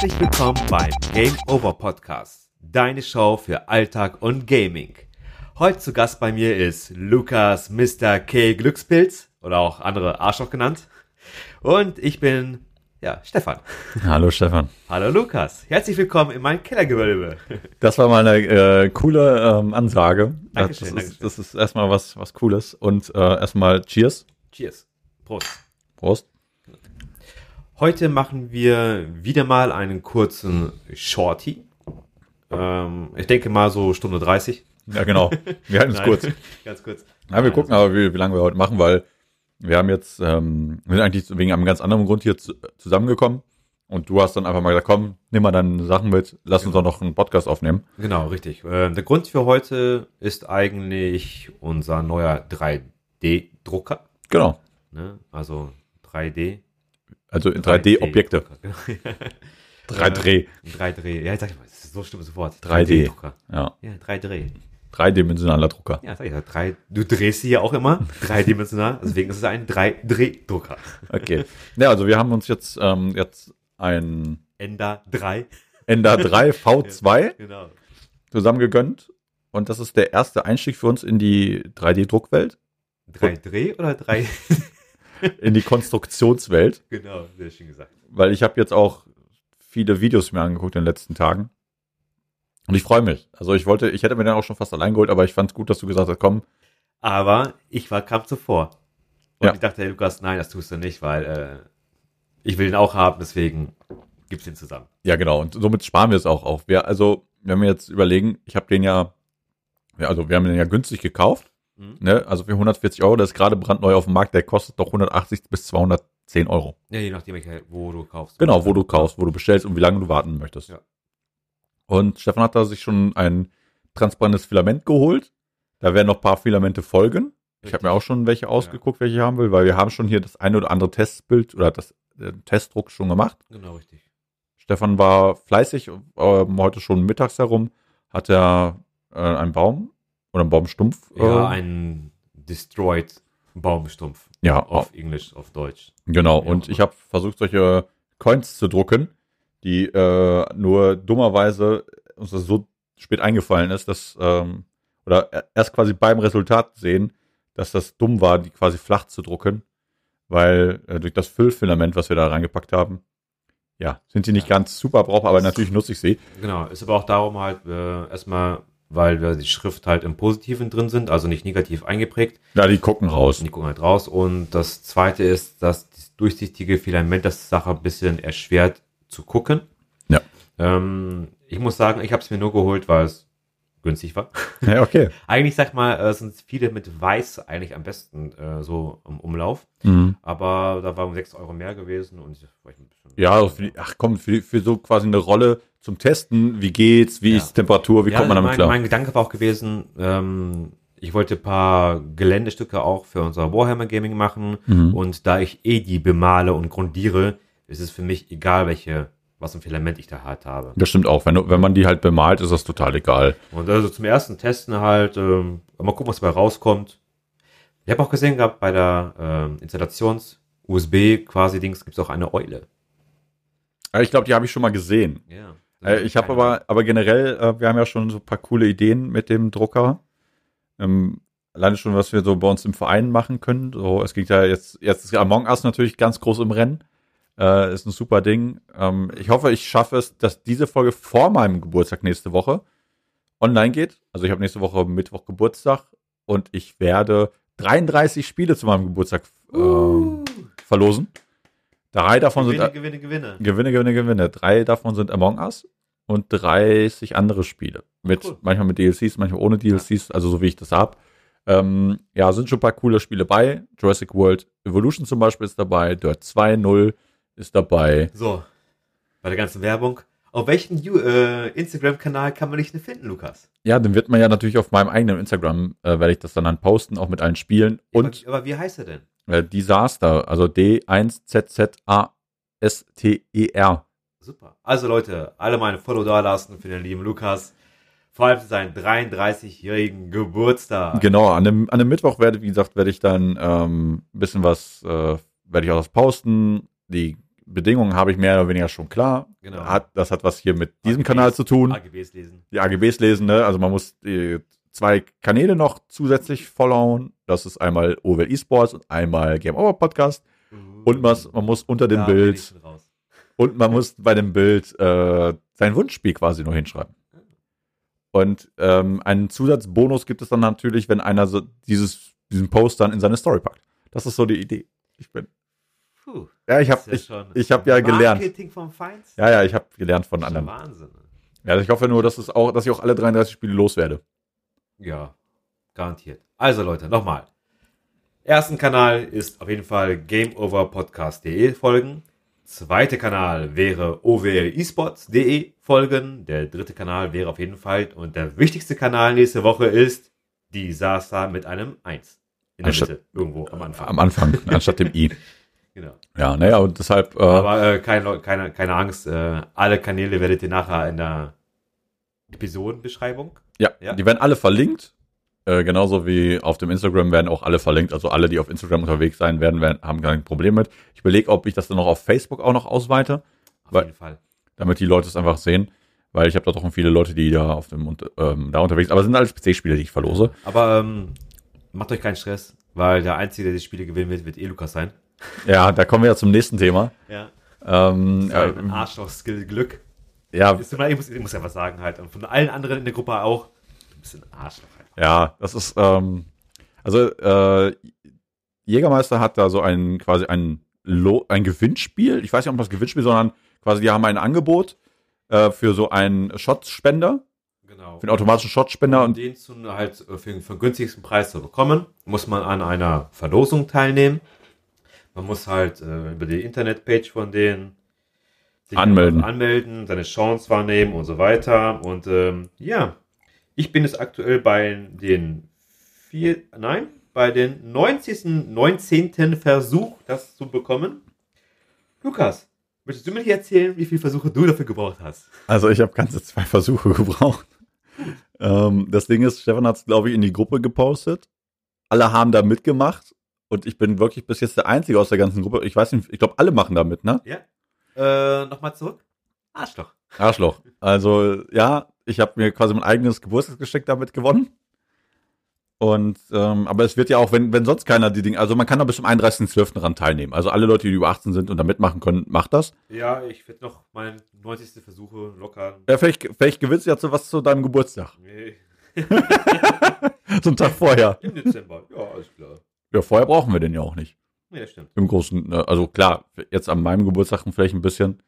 Herzlich willkommen beim Game Over Podcast, deine Show für Alltag und Gaming. Heute zu Gast bei mir ist Lukas Mr. K. Glückspilz oder auch andere Arschloch genannt. Und ich bin, ja, Stefan. Hallo Stefan. Hallo Lukas. Herzlich willkommen in meinem Kellergewölbe. Das war mal eine äh, coole ähm, Ansage. Dankeschön, das, Dankeschön. ist, das ist erstmal was, was Cooles. Und äh, erstmal Cheers. Cheers. Prost. Prost. Heute machen wir wieder mal einen kurzen Shorty. Ähm, ich denke mal so Stunde 30. Ja, genau. Wir halten es Nein, kurz. Ganz kurz. Ja, wir gucken aber, wie, wie lange wir heute machen, weil wir haben jetzt, ähm, wir sind eigentlich wegen einem ganz anderen Grund hier zu, zusammengekommen. Und du hast dann einfach mal gesagt, komm, nimm mal deine Sachen mit, lass uns doch noch einen Podcast aufnehmen. Genau, richtig. Äh, der Grund für heute ist eigentlich unser neuer 3D-Drucker. Genau. Ne? Also 3D. Also in 3D-Objekte. Genau. 3D. 3D. Ja, sag ich mal, das ist so stimmt. 3D. 3D-Drucker. Ja. Ja, 3D. Dreidimensionaler Drucker. Ja, sag ich ja. Drei, du drehst sie ja auch immer. Dreidimensional. Deswegen ist es ein 3D-Drucker. Okay. Ja, also wir haben uns jetzt, ähm, jetzt ein Ender 3. Ender 3 V2 Genau. zusammen gegönnt. Und das ist der erste Einstieg für uns in die 3D-Druckwelt, 3D oder 3? In die Konstruktionswelt. genau, sehr schön gesagt. Weil ich habe jetzt auch viele Videos mir angeguckt in den letzten Tagen. Und ich freue mich. Also ich wollte, ich hätte mir dann auch schon fast allein geholt, aber ich fand es gut, dass du gesagt hast, komm, Aber ich war kam zuvor. Und Ja. ich dachte, hey, Lukas, nein, das tust du nicht, weil äh, ich will ihn auch haben, deswegen gibt's ihn zusammen. ja genau. Und somit sparen wir es auch auf. Wir, also, wenn wir jetzt überlegen, ich habe den ja, also wir haben den ja günstig gekauft. Mhm. Ne? Also für 140 Euro, der ist gerade brandneu auf dem Markt, der kostet doch 180 bis 210 Euro. Ja, je nachdem, wo du kaufst. Genau, wo du kaufst, wo du bestellst und wie lange du warten möchtest. Ja. Und Stefan hat da sich schon ein transparentes Filament geholt. Da werden noch ein paar Filamente folgen. Ich habe mir auch schon welche ausgeguckt, welche ich haben will, weil wir haben schon hier das eine oder andere Testbild oder das äh, Testdruck schon gemacht. Genau, richtig. Stefan war fleißig, ähm, heute schon mittags herum, hat er äh, einen Baum oder einen Baumstumpf. Ja, äh, ein Destroyed Baumstumpf. ja, Auf Englisch, auf Deutsch. Genau, Ja, und ich habe versucht, solche Coins zu drucken, die äh, nur dummerweise uns das so spät eingefallen ist, dass, ähm, oder erst quasi beim Resultat sehen, dass das dumm war, die quasi flach zu drucken, weil äh, durch das Füllfilament, was wir da reingepackt haben, ja, sind sie nicht Ja. ganz super brauchbar, aber natürlich nutze ich sie. Genau, ist aber auch darum halt äh, erstmal, weil wir die Schrift halt im Positiven drin sind, also nicht negativ eingeprägt. Ja, die gucken raus. Die gucken halt raus. Und das zweite ist, dass das durchsichtige Filament das Sache ein bisschen erschwert zu gucken. Ja. Ähm, ich muss sagen, ich habe es mir nur geholt, weil es günstig war. Ja, okay. Eigentlich, sag mal, äh, sind viele mit Weiß eigentlich am besten äh, so im Umlauf. Mhm. Aber da waren 6 Euro mehr gewesen und ich. Ja, also für die, ach komm, für, für so quasi eine Rolle zum Testen, wie geht's, wie Ja. ist Temperatur, wie ja, kommt man damit mein, klar? mein Gedanke war auch gewesen, ähm, ich wollte ein paar Geländestücke auch für unser Warhammer Gaming machen. Mhm. Und da ich eh die bemale und grundiere, ist es für mich egal, welche, was ein Filament ich da halt habe. Das stimmt auch. Wenn, du- wenn man die halt bemalt, ist das total egal. Und also zum ersten Testen halt, ähm, mal gucken, was dabei rauskommt. Ich habe auch gesehen gehabt, bei der ähm, Installations-USB quasi Dings gibt es auch eine Eule. Aber Ich glaube, die habe ich schon mal gesehen. Ja. Äh, ich habe aber, aber generell, äh, wir haben ja schon so ein paar coole Ideen mit dem Drucker. Ähm, alleine schon, was wir so bei uns im Verein machen können. So, es geht ja jetzt, jetzt ist Among Us natürlich ganz groß im Rennen. Äh, ist ein super Ding. Ähm, ich hoffe, ich schaffe es, dass diese Folge vor meinem Geburtstag nächste Woche online geht. Also ich habe nächste Woche Mittwoch Geburtstag und ich werde 33 Spiele zu meinem Geburtstag ähm, verlosen. Drei davon sind Gewinne, Gewinne, Gewinne. Gewinne, Gewinne, Gewinne. Drei davon sind Among Us und 30 andere Spiele. Mit, cool. Manchmal mit DLCs, manchmal ohne DLCs, also so wie ich das hab. Ähm, ja, sind schon ein paar coole Spiele bei. Jurassic World Evolution zum Beispiel ist dabei. Dirt 2.0 ist dabei. So, bei der ganzen Werbung. Auf welchem äh, Instagram-Kanal kann man dich denn finden, Lukas? Ja, dann wird man ja natürlich auf meinem eigenen Instagram, äh, werde ich das dann, dann posten, auch mit allen Spielen. Und aber, aber wie heißt er denn? äh, Disaster, also D1ZZASTER. Super. Also Leute, alle meine Follow da lassen für den lieben Lukas. Vor allem für seinen 33-jährigen Geburtstag. Genau, an dem, an dem Mittwoch werde, wie gesagt, werde ich dann ähm, ein bisschen was, äh, werde ich auch was posten. Die Bedingungen habe ich mehr oder weniger schon klar. Genau. Hat, das hat was hier mit diesem AGBs. Kanal zu tun. AGBs lesen. Die AGBs lesen, ne? Also man muss die zwei Kanäle noch zusätzlich followen. Das ist einmal OWL Esports und einmal Game Over Podcast. Und was, man muss unter dem ich Bild und man muss bei dem Bild äh, sein Wunschspiel quasi noch hinschreiben. Und ähm, einen Zusatzbonus gibt es dann natürlich, wenn einer so dieses, diesen Post dann in seine Story packt. Das ist so die Idee. Ich bin, Puh, ja, ich habe ich, ja schon ich hab ja gelernt. Marketing vom Feinsten. ja, ja, ich habe gelernt von anderen. Wahnsinn. Ja, ich hoffe nur, dass es auch, dass ich auch alle 33 Spiele loswerde. Ja, garantiert. Also Leute, nochmal. Ersten Kanal ist auf jeden Fall GameOverPodcast.de folgen. Zweiter Kanal wäre owlesports.de folgen. Der dritte Kanal wäre auf jeden Fall und der wichtigste Kanal nächste Woche ist Disaster mit einem 1. In der Anstatt- Mitte, irgendwo am Anfang. Am Anfang, anstatt dem I. Genau. Ja, naja, und deshalb, äh, Aber äh, keine, keine, keine Angst, äh, alle Kanäle werdet ihr nachher in der Episodenbeschreibung. ja, ja. die werden alle verlinkt. Äh, genauso wie auf dem Instagram werden auch alle verlinkt. Also alle, die auf Instagram unterwegs sein werden, werden haben kein Problem mit. Ich überlege, ob ich das dann noch auf Facebook auch noch ausweite, Auf Weil- jeden Fall. damit die Leute es einfach sehen. Weil ich habe da doch viele Leute, die da auf dem ähm, da unterwegs sind. Aber es sind alles PC-Spiele, die ich verlose. Aber ähm, macht euch keinen Stress, weil der Einzige, der die Spiele gewinnen wird, wird eh Lukas sein. Ja, da kommen wir ja zum nächsten Thema. Ja. Ähm, Ein äh, Arschloch-Skill-Glück. ja, Ich muss, ich muss ja was sagen halt. Und von allen anderen in der Gruppe auch. Ein Arschloch halt. Ja, das ist, ähm, also äh, Jägermeister hat da so ein quasi ein, Lo ein Gewinnspiel. Ich weiß nicht, ob das Gewinnspiel, sondern quasi die haben ein Angebot äh, für so einen Shotspender, Genau. für einen automatischen Shotspender Um und den zu, halt äh, für, für den günstigsten Preis zu bekommen, muss man an einer Verlosung teilnehmen. Man muss halt äh, über die Internetpage von denen sich Anmelden. anmelden, seine Chance wahrnehmen und so weiter. Und ähm, ja, ich bin jetzt aktuell bei den vier, nein, bei den 90. 19. Versuch, das zu bekommen. Lukas, möchtest du mir hier erzählen, wie viele Versuche du dafür gebraucht hast? also ich habe ganze zwei Versuche gebraucht. ähm, das Ding ist, Stefan hat es, glaube ich, in die Gruppe gepostet. Alle haben da mitgemacht und ich bin wirklich bis jetzt der Einzige aus der ganzen Gruppe. Ich weiß nicht, ich glaube, alle machen da mit, ne? Ja. Äh, nochmal zurück. Arschloch. Arschloch. Also, ja, ich habe mir quasi mein eigenes Geburtstagsgeschenk damit gewonnen. Und, ähm, aber es wird ja auch, wenn, wenn sonst keiner die Dinge, also man kann da bis zum 31.12. dran teilnehmen. Also alle Leute, die über 18 sind und da mitmachen können, macht das. Ja, ich werde noch meine 90. Versuche locker. Ja, vielleicht, vielleicht gewinnst du ja so was zu deinem Geburtstag. Nee. So einen Tag vorher. Im Dezember. Ja, alles klar. Ja, vorher brauchen wir den ja auch nicht. Das stimmt. Im Großen, ne, also klar, jetzt an meinem Geburtstag vielleicht ein bisschen,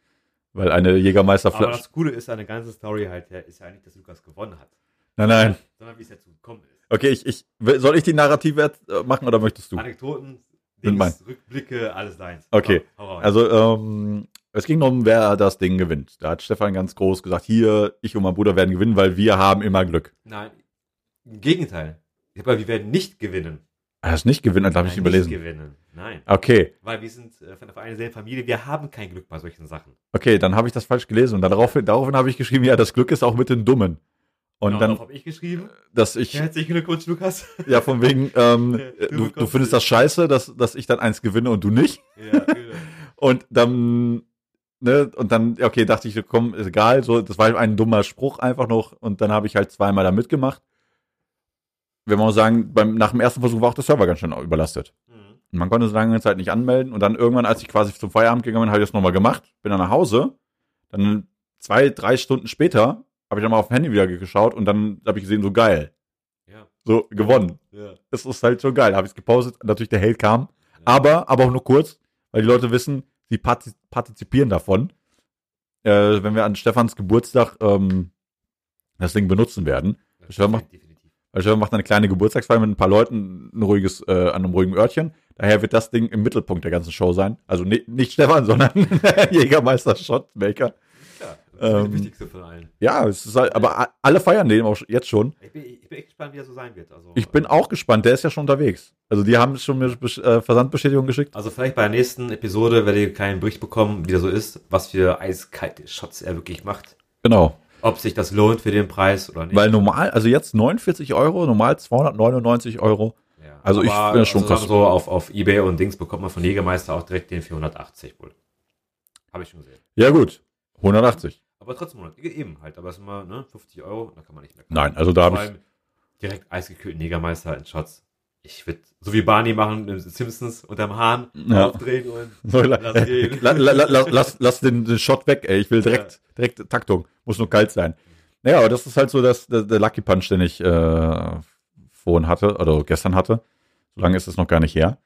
weil eine Aber Jägermeisterflasche. das Coole ist, eine ganze Story halt, ja, ist ja nicht, dass Lukas gewonnen hat. Nein, nein. Sondern wie es dazu gekommen ist. Okay, ich, ich, soll ich die Narrative jetzt, äh, machen oder möchtest du? Anekdoten, Dings, Rückblicke, alles deins. Okay. Hau, hau raus. Also, ähm, es ging darum, wer das Ding gewinnt. Da hat Stefan ganz groß gesagt, hier, ich und mein Bruder werden gewinnen, weil wir haben immer Glück. Nein, im Gegenteil. Ich hab, wir werden nicht gewinnen. Er ist nicht gewinnen, das habe ich überlesen. Nicht gewinnen. Nein. Okay, Weil wir sind äh, von einer selben Familie, wir haben kein Glück bei solchen Sachen. okay, dann habe ich das falsch gelesen. Und daraufhin, daraufhin habe ich geschrieben, ja, das Glück ist auch mit den Dummen. Und Genau, dann, darauf habe ich geschrieben. dass ich, Herzlichen Glückwunsch, Lukas. ja, von wegen, ähm, Du du, du findest es. das scheiße, dass, dass ich dann eins gewinne und du nicht. ja, genau. Und dann, ne, und dann, okay, dachte ich, komm, ist egal, so, das war ein dummer Spruch einfach noch. Und dann habe ich halt zweimal da mitgemacht. Wenn man sagen, beim, nach dem ersten Versuch war auch der Server ganz schön überlastet. Mhm. Man konnte so lange Zeit nicht anmelden. Und dann irgendwann, als ich quasi zum Feierabend gegangen bin, habe ich das nochmal gemacht, bin dann nach Hause. Dann zwei, drei Stunden später habe ich dann mal auf dem Handy wieder geschaut und dann habe ich gesehen, so geil. Ja, So gewonnen. ja. Es ist halt so geil. Habe ich es gepostet. Natürlich der Hate kam. Aber, aber auch nur kurz, weil die Leute wissen, sie parti- partizipieren davon. Äh, wenn wir an Stefans Geburtstag ähm, das Ding benutzen werden. Das Stefan macht- definitiv. Weil Stefan macht eine kleine Geburtstagsfeier mit ein paar Leuten, ein ruhiges, äh, an einem ruhigen Örtchen. Daher wird das Ding im Mittelpunkt der ganzen Show sein. Also ni- nicht Stefan, sondern Jägermeister Shotmaker. Klar, das ist Ähm, das Wichtigste von allen. Ja, es ist halt, aber alle feiern den auch jetzt schon. Ich bin, ich bin echt gespannt, wie er so sein wird. Also, Ich bin auch gespannt, der ist ja schon unterwegs. Also die haben schon mir äh, Versandbestätigung geschickt. Also vielleicht bei der nächsten Episode werdet ihr einen kleinen Bericht bekommen, wie der so ist, was für eiskalte Shots er wirklich macht. Genau. Ob sich das lohnt für den Preis oder nicht. Weil normal, also jetzt 49 Euro, normal 299 Euro. ja. also ich finde das schon also krass. So auf, auf Ebay und Dings bekommt man von Jägermeister auch direkt den 480 wohl. Habe ich schon gesehen. Ja, gut. 180. Aber trotzdem, 100, eben halt. Aber es ist immer ne, 50 Euro, da kann man nicht mehr. Nein, also da habe ich. direkt eisgekühlten Negermeister in Shots. Ich würde, so wie Barney machen, Simpsons unterm Hahn Ja. aufdrehen und So, la, Lass gehen. la, la, la, la, lass, lass den, den Shot weg, ey. Ich will direkt, direkt Taktung. Muss nur kalt sein. Naja, aber das ist halt so das, der, der Lucky Punch, den ich äh, vorhin hatte, oder gestern hatte. So lange ist es noch gar nicht her.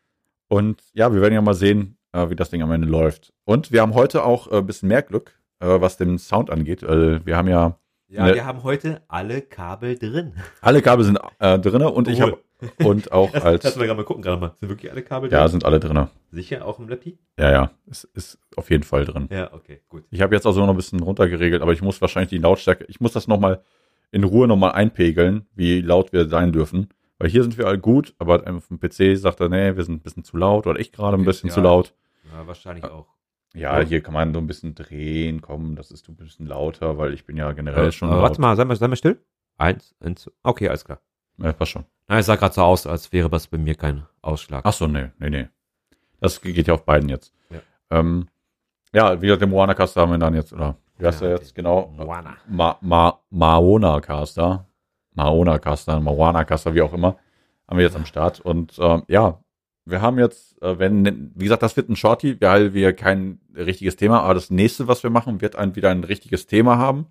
Und ja, wir werden ja mal sehen, äh, wie das Ding am Ende läuft. Und wir haben heute auch äh, ein bisschen mehr Glück, äh, was den Sound angeht. Wir haben ja, ja, wir haben heute alle Kabel drin. alle Kabel sind äh, drinne und ich Cool. habe und auch Lass als mal gerade mal gucken, gerade mal. Sind wirklich alle Kabel ja drin? sind alle drinne. Sicher, auch im Lappi? Ja, ja, es ist auf jeden Fall drin. Ja, okay, gut. Ich habe jetzt also noch ein bisschen runtergeregelt, aber ich muss wahrscheinlich die Lautstärke, ich muss das nochmal in Ruhe nochmal einpegeln, wie laut wir sein dürfen. Weil hier sind wir alle gut, aber auf dem PC sagt er, nee, wir sind ein bisschen zu laut oder ich gerade ein Okay, bisschen ja. zu laut. Ja, wahrscheinlich auch. Ja, Ja. hier kann man so ein bisschen drehen, komm, das ist ein bisschen lauter, weil ich bin ja generell Äh, schon äh, warte mal, sei mal, sei mal still. Eins, eins. Okay, alles klar. Ja, passt schon. Nein, es sah gerade so aus, als wäre das bei mir kein Ausschlag. Ach so, nee, nee, nee. Das geht ja auf beiden jetzt. Ja. Ähm, ja, wie gesagt, den Moana Caster haben wir dann jetzt, oder wie heißt Ja, der jetzt genau? Moana. Ma, Ma, Maona Caster. Maona Caster, Mawana Caster, wie auch immer, haben wir jetzt am Start. Und ähm, ja, wir haben jetzt, äh, wenn, wie gesagt, das wird ein Shorty, weil wir kein richtiges Thema, aber das nächste, was wir machen, wird ein, wieder ein richtiges Thema haben.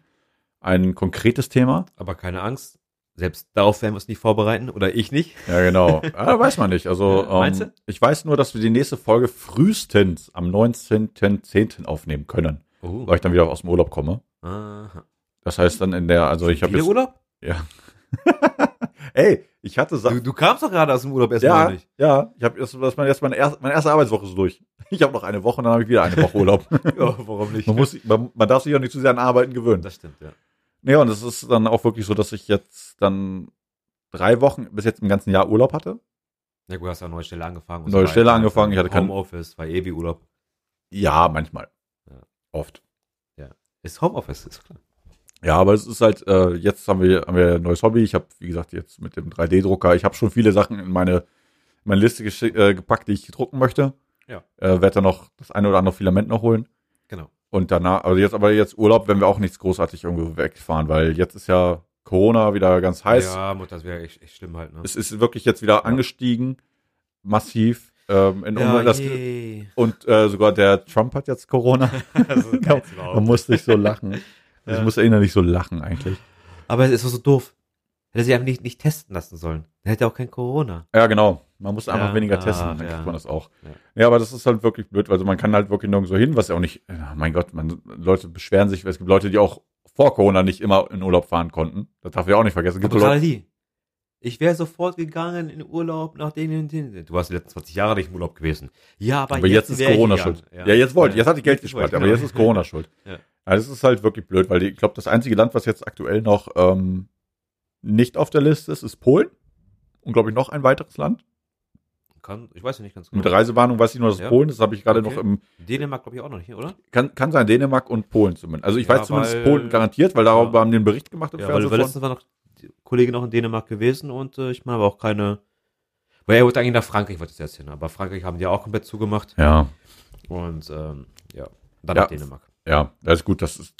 Ein konkretes Thema. Aber keine Angst. Selbst darauf werden wir uns nicht vorbereiten. Oder ich nicht. Ja, genau. ja, weiß man nicht. Also, Ja, meinst ähm, du? ich weiß nur, dass wir die nächste Folge frühestens am 19.10. aufnehmen können, Oh. weil ich dann wieder aus dem Urlaub komme. Aha. Das heißt dann in der, also ich habe jetzt, Urlaub? ey, ich hatte Sa Du, du kamst doch gerade aus dem Urlaub erst ja, nicht. ja, ich habe das ist meine, erst meine, erste, meine erste Arbeitswoche so durch. Ich habe noch eine Woche, dann habe ich wieder eine Woche Urlaub. Ja, warum nicht? man, muss, man, man darf sich auch nicht zu sehr an Arbeiten gewöhnen. Das stimmt, ja. Ja, und es ist dann auch wirklich so, dass ich jetzt dann drei Wochen bis jetzt im ganzen Jahr Urlaub hatte. Ja, gut, hast ja eine neue Stelle angefangen. Neue Stelle angefangen, ich hatte kein- Homeoffice, war eh wie Urlaub. Ja, manchmal. Ja. Oft. Ist Homeoffice, ist klar. Ja, aber es ist halt, äh, jetzt haben wir, haben wir ein neues Hobby. Ich habe, wie gesagt, jetzt mit dem 3D-Drucker, ich habe schon viele Sachen in meine, in meine Liste äh, gepackt, die ich drucken möchte. Ja. Äh, Werde dann noch das eine oder andere Filament noch holen. Und danach, also jetzt, aber jetzt Urlaub, wenn wir auch nichts großartig irgendwo wegfahren, weil jetzt ist ja Corona wieder ganz heiß. Ja, Mutter, das wäre echt, echt schlimm halt, ne? Es ist wirklich jetzt wieder angestiegen, massiv. Ähm, in ja, das, und äh, sogar der Trump hat jetzt Corona. da überhaupt. musste ich so lachen. Ich Ja. musste innerlich so lachen eigentlich. Aber es ist so doof. Hätte sie einfach nicht, nicht testen lassen sollen. Dann hätte er auch kein Corona. Ja, genau. Man muss einfach Ja, weniger ach, testen, dann ja. kriegt man das auch. Ja. Ja. aber das ist halt wirklich blöd, also man kann halt wirklich nirgendwo hin, was ja auch nicht, ja, mein Gott, man, Leute beschweren sich, es gibt Leute, die auch vor Corona nicht immer in Urlaub fahren konnten. Das darf ich auch nicht vergessen. Es gibt gerade die. Ich wäre sofort gegangen in Urlaub nach denen, den, du warst die letzten 20 Jahre nicht im Urlaub gewesen. Ja, aber, aber jetzt, ist wär ich Corona schuld. Ja, jetzt wollte, jetzt hatte ich Geld Jetzt gespart, ich, aber genau. jetzt ist Corona schuld. Ja. Ja. das ist halt wirklich blöd, weil die, ich glaube, das einzige Land, was jetzt aktuell noch ähm, nicht auf der Liste ist, ist Polen. Und glaube ich noch ein weiteres Land. Kann, ich weiß ja nicht ganz genau. Mit Reisewarnung weiß ich nur, dass es Ja. Polen ist. Das habe ich gerade Okay. noch im, Dänemark glaube ich auch noch nicht, oder? kann, kann sein Dänemark und Polen zumindest. Also ich Ja, weiß zumindest weil- Polen garantiert, weil darüber Ja. haben einen Bericht gemacht im Ja, Fernsehen. weil letztens war noch Kollege noch in Dänemark gewesen und äh, ich meine aber auch keine. Weil er wollte eigentlich nach Frankreich, wollte ich jetzt hin, aber Frankreich haben die auch komplett zugemacht Ja, und ähm, ja, dann nach Dänemark. ja, das ist gut. Das ist,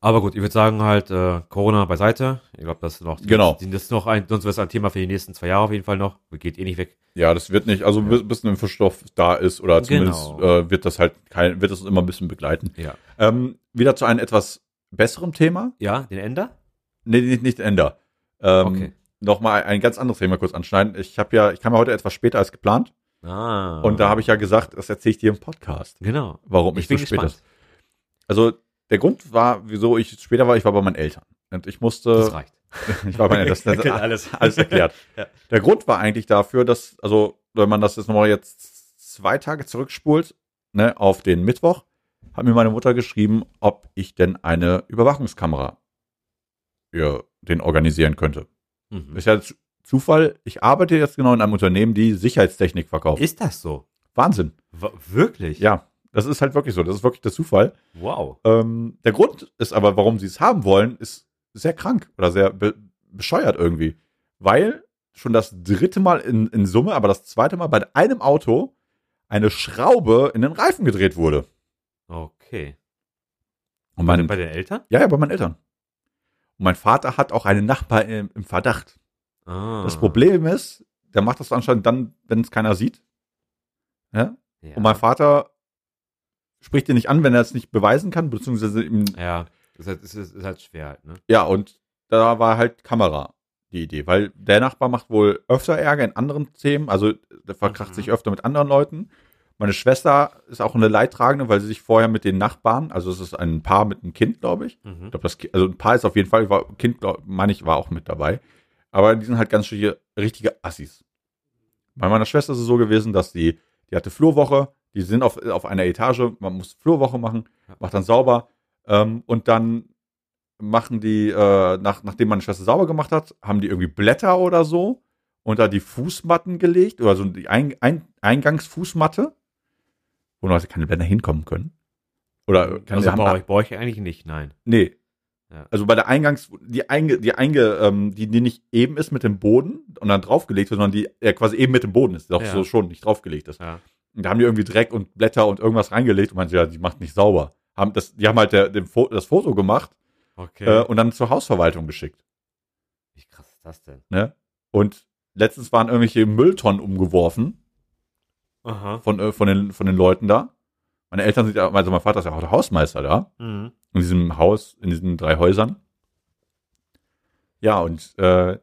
Aber gut, ich würde sagen halt äh, Corona beiseite. Ich glaube, das ist noch Genau. Das ist noch ein, sonst wäre es ein Thema für die nächsten zwei Jahre auf jeden Fall noch. Geht eh nicht weg. ja, das wird nicht, also bis, bis ein Impfstoff da ist oder zumindest Genau. äh, wird das halt kein, wird das immer ein bisschen begleiten. Ja. Ähm, wieder zu einem etwas besseren Thema. Ja, den Ender? Nee, nicht, nicht Ender. Ähm, Okay. Nochmal ein ganz anderes Thema kurz anschneiden. Ich habe ja, ich kam ja heute etwas später als geplant Ah. und da habe ich ja gesagt, das erzähle ich dir im Podcast, Genau. warum ich, Ich bin so spät gespannt. ist. Also der Grund war, wieso ich später war, ich war bei meinen Eltern. Und ich musste, Das reicht. ich war bei meinen Eltern, das, das, alles. alles erklärt. Ja. Der Grund war eigentlich dafür, dass, also, wenn man das jetzt nochmal jetzt zwei Tage zurückspult, ne, auf den Mittwoch, hat mir meine Mutter geschrieben, ob ich denn eine Überwachungskamera für den organisieren könnte. Mhm. Ist ja Zufall, ich arbeite jetzt genau in einem Unternehmen, die Sicherheitstechnik verkauft. Ist das so? Wahnsinn. W wirklich? Ja, das ist halt wirklich so. Das ist wirklich der Zufall. Wow. Ähm, der Grund ist aber, warum sie es haben wollen, ist sehr krank oder sehr be bescheuert irgendwie. Weil schon das dritte Mal in, in Summe, aber das zweite Mal bei einem Auto eine Schraube in den Reifen gedreht wurde. Okay. Und Bei, mein, den- bei den Eltern? ja, ja, bei meinen Eltern. Und mein Vater hat auch einen Nachbar im, im Verdacht. Ah. Das Problem ist, der macht das anscheinend dann, wenn es keiner sieht. Ja? Ja. Und mein Vater spricht ihn nicht an, wenn er es nicht beweisen kann, beziehungsweise ihm, Ja, ist halt, ist, ist halt schwer halt, ne? ja, und da war halt Kamera die Idee, weil der Nachbar macht wohl öfter Ärger in anderen Themen, also der verkracht Mhm. sich öfter mit anderen Leuten. Meine Schwester ist auch eine Leidtragende, weil sie sich vorher mit den Nachbarn, also es ist ein Paar mit einem Kind, glaube ich. Mhm. Ich glaube, das also ein Paar ist auf jeden Fall, war, Kind, glaub, meine ich, war auch mit dabei. Aber die sind halt ganz schön richtige Assis. Bei meiner Schwester ist es so gewesen, dass die, die hatte Flurwoche, die sind auf, auf einer Etage, man muss Flurwoche machen, macht dann sauber ähm, und dann machen die, äh, nach, nachdem meine Schwester sauber gemacht hat, haben die irgendwie Blätter oder so unter die Fußmatten gelegt oder so die Ein, Ein, Eingangsfußmatte, wo noch keine Blätter hinkommen können. Oder keine also bei euch, bei euch eigentlich nicht, nein. Nee. Ja. Also bei der Eingangs, die einge, die einge, ähm, die, die nicht eben ist mit dem Boden und dann draufgelegt wird, sondern die ja, quasi eben mit dem Boden ist, doch Ja. so schon nicht draufgelegt ist. Ja. Und da haben die irgendwie Dreck und Blätter und irgendwas reingelegt und meinte, ja, die macht nicht sauber. Haben das, die haben halt der, dem Fo das Foto gemacht Okay. äh, und dann zur Hausverwaltung geschickt. Wie krass ist das denn? Ne? Und letztens waren irgendwelche Mülltonnen umgeworfen Aha. von, äh, von, den, von den Leuten da. Meine Eltern sind ja, also mein Vater ist ja auch der Hausmeister da. Mhm. in diesem Haus, in diesen drei Häusern. Ja, und äh,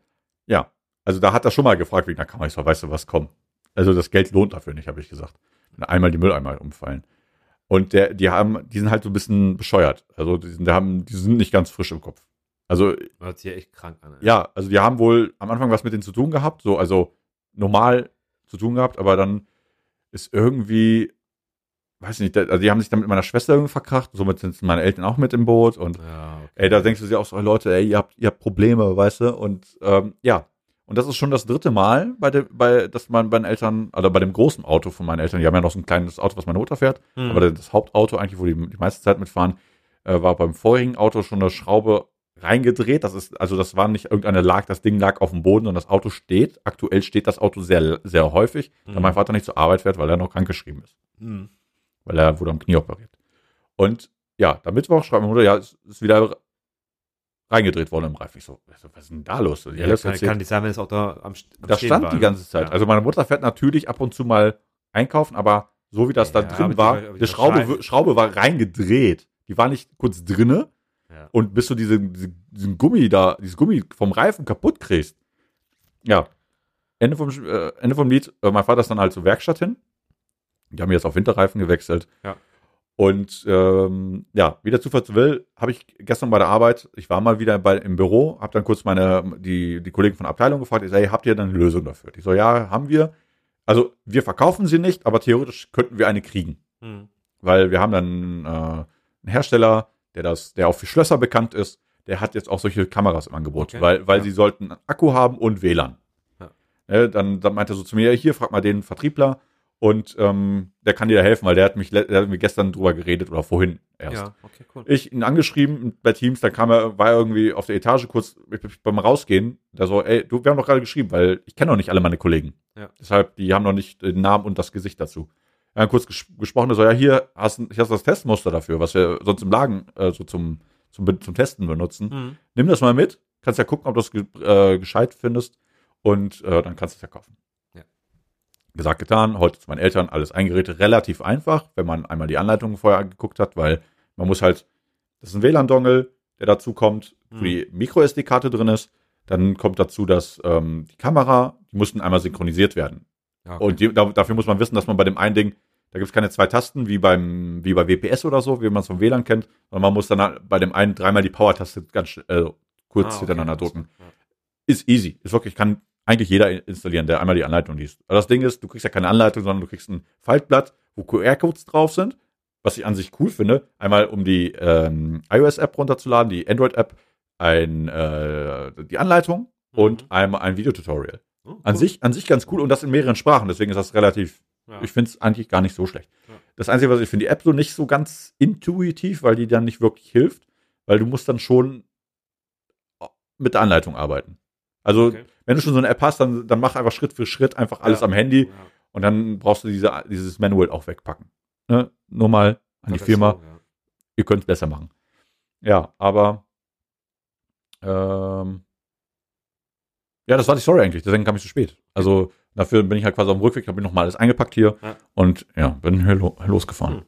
ja, also da hat er schon mal gefragt wegen der Kamera. Ich so, weißt du was, komm. Also das Geld lohnt dafür nicht, habe ich gesagt. Einmal die Mülleimer umfallen. Und der, die haben, die sind halt so ein bisschen bescheuert. Also die sind, die haben, die sind nicht ganz frisch im Kopf. Also Hört sich echt krank an. ey. ja, also die haben wohl am Anfang was mit denen zu tun gehabt, so also normal zu tun gehabt, aber dann ist irgendwie, weiß nicht, also die haben sich dann mit meiner Schwester irgendwie verkracht, somit sind meine Eltern auch mit im Boot und Ja, okay. ey, da denkst du dir auch so, Leute, ey, ihr habt, ihr habt Probleme, weißt du, und ähm, ja. Und das ist schon das dritte Mal, bei der, bei, dass man bei den Eltern, also bei dem großen Auto von meinen Eltern, die haben ja noch so ein kleines Auto, was meine Mutter fährt, Mhm. aber das Hauptauto eigentlich, wo die die meiste Zeit mitfahren, äh, war beim vorherigen Auto schon eine Schraube reingedreht. Das ist, also das war nicht irgendeine lag, das Ding lag auf dem Boden und das Auto steht. Aktuell steht das Auto sehr, sehr häufig, da Mhm. mein Vater nicht zur Arbeit fährt, weil er noch krankgeschrieben ist. Mhm. Weil er wurde am Knie operiert. Und ja, am Mittwoch schreibt meine Mutter, ja, es ist wieder reingedreht worden im Reifen. Ich so, was ist denn da los? Ja, alles kann, erzählt. kann nicht sein, wenn es auch da am, am Das stand war, die ne? ganze Zeit. Ja. Also meine Mutter fährt natürlich ab und zu mal einkaufen, aber so wie das da Ja, drin aber die- war, die die Schraube, Schraube war reingedreht. Die war nicht kurz drinne ja. und bis du diese, diese, diesen Gummi da, dieses Gummi vom Reifen kaputt kriegst. Ja. Ende vom, äh, Ende vom Lied, äh, mein Vater ist dann halt zur Werkstatt hin. Die haben jetzt auf Winterreifen gewechselt. Ja. Und ähm, ja, wie der Zufall so will, habe ich gestern bei der Arbeit, ich war mal wieder bei, im Büro, habe dann kurz meine, die, die Kollegen von der Abteilung gefragt, ich sage, hey, habt ihr dann eine Lösung dafür? Die so, ja, haben wir. Also wir verkaufen sie nicht, aber theoretisch könnten wir eine kriegen Mhm. weil wir haben dann äh, einen Hersteller, der das, der auch für Schlösser bekannt ist, der hat jetzt auch solche Kameras im Angebot, Okay. weil, weil Ja. sie sollten einen Akku haben und WLAN. Ja. Ne, dann, dann meinte er so zu mir, hier, frag mal den Vertriebler und ähm, der kann dir da helfen, weil der hat mich, der hat mir gestern drüber geredet oder vorhin erst. ja, okay, cool. Ich ihn angeschrieben bei Teams, dann kam er, war er irgendwie auf der Etage kurz beim Rausgehen, da so, ey, du, wir haben doch gerade geschrieben, weil ich kenne noch nicht alle meine Kollegen. Ja. Deshalb, die haben noch nicht den Namen und das Gesicht dazu. Er hat kurz ges gesprochen, so, ja, hier hast du das Testmuster dafür, was wir sonst im Laden äh, so zum, zum, zum Testen benutzen. Mhm. Nimm das mal mit, kannst ja gucken, ob du es äh, gescheit findest und äh, dann kannst du es ja kaufen. Gesagt, getan, heute zu meinen Eltern, alles eingerichtet, relativ einfach, wenn man einmal die Anleitungen vorher angeguckt hat, weil man muss halt, das ist ein WLAN-Dongle, der dazu kommt, wo Mhm. die Micro-SD-Karte drin ist, dann kommt dazu, dass ähm, die Kamera, die mussten einmal synchronisiert werden. Ja, okay. Und die, da, dafür muss man wissen, dass man bei dem einen Ding, da gibt es keine zwei Tasten, wie beim wie bei WPS oder so, wie man es vom WLAN kennt, sondern man muss dann halt bei dem einen dreimal die Power-Taste ganz äh, kurz Ah, okay, hintereinander drücken. ja. Ist easy. Ist wirklich, kann eigentlich jeder installieren, der einmal die Anleitung liest. Aber das Ding ist, du kriegst ja keine Anleitung, sondern du kriegst ein Faltblatt, wo QR-Codes drauf sind, was ich an sich cool finde. Einmal, um die ähm, iOS-App runterzuladen, die Android-App, ein, äh, die Anleitung und Mhm. einmal ein Videotutorial. Oh, An cool. sich, an sich ganz cool und das in mehreren Sprachen, deswegen ist das relativ, Ja. ich finde es eigentlich gar nicht so schlecht. Ja. Das Einzige, was ich finde, die App so nicht so ganz intuitiv, weil die dann nicht wirklich hilft, weil du musst dann schon mit der Anleitung arbeiten. Also, Okay. wenn du schon so eine App hast, dann, dann mach einfach Schritt für Schritt einfach alles Ja. am Handy Ja. und dann brauchst du diese, dieses Manual auch wegpacken. Ne? Nur mal an die Firma, So, ja. ihr könnt es besser machen. Ja, aber ähm, ja, das war die Story eigentlich, deswegen kam ich zu spät. Also dafür bin ich halt quasi auf dem Rückweg, habe ich nochmal alles eingepackt hier und ja, bin hier lo losgefahren. Hm.